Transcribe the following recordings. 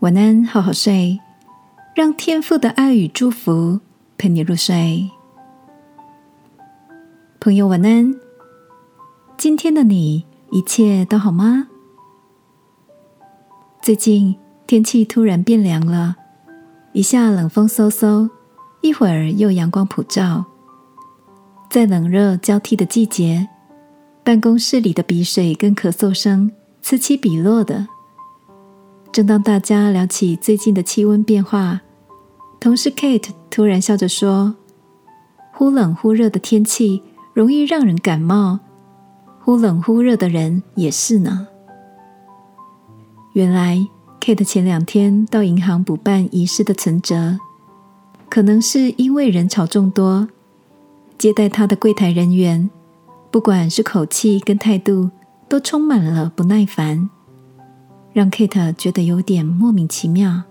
晚安，好好睡，让天父的爱与祝福陪你入睡。朋友，晚安。今天的你一切都好吗？最近天气突然变凉了，一下冷风嗖嗖，一会儿又阳光普照。在冷热交替的季节，办公室里的鼻水跟咳嗽声此起彼落的。正当大家聊起最近的气温变化，同事 Kate 突然笑着说：“忽冷忽热的天气容易让人感冒，忽冷忽热的人也是呢。”原来 Kate 前两天到银行补办遗失的存折，可能是因为人潮众多，接待他的柜台人员，不管是口气跟态度，都充满了不耐烦。让 Kate 觉得有点莫名其妙。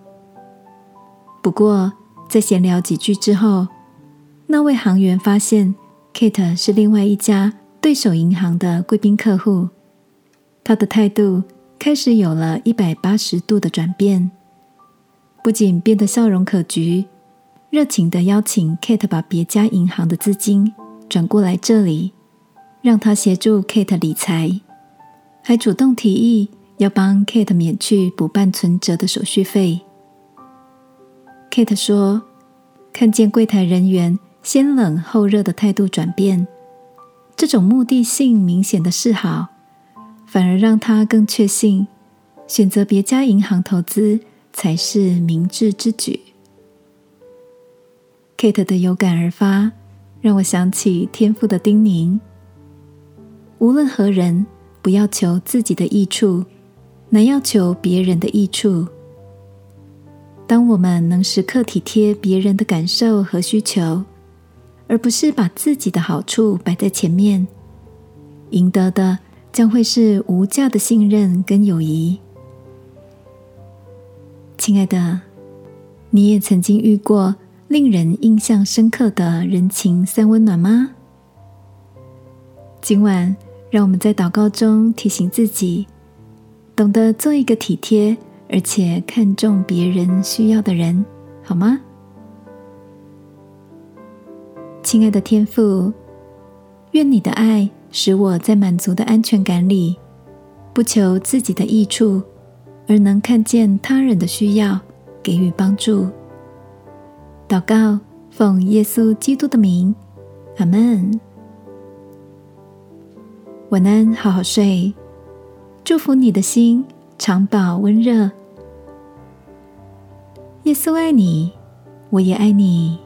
不过，在闲聊几句之后，那位行员发现 Kate 是另外一家对手银行的贵宾客户，他的态度开始有了一百八十度的转变，不仅变得笑容可掬，热情的邀请 Kate 把别家银行的资金转过来这里，让他协助 Kate 理财，还主动提议。要帮 Kate 免去补办存折的手续费。Kate 说：“看见柜台人员先冷后热的态度转变，这种目的性明显的示好，反而让他更确信选择别家银行投资才是明智之举。”Kate 的有感而发，让我想起天父的叮咛：无论何人，不要求自己的益处。能要求别人的益处。当我们能时刻体贴别人的感受和需求，而不是把自己的好处摆在前面，赢得的将会是无价的信任跟友谊。亲爱的，你也曾经遇过令人印象深刻的人情三温暖吗？今晚，让我们在祷告中提醒自己。懂得做一个体贴而且看重别人需要的人，好吗？亲爱的天父，愿你的爱使我在满足的安全感里，不求自己的益处，而能看见他人的需要，给予帮助。祷告，奉耶稣基督的名，阿门。晚安，好好睡。祝福你的心常保温热。耶稣爱你，我也爱你。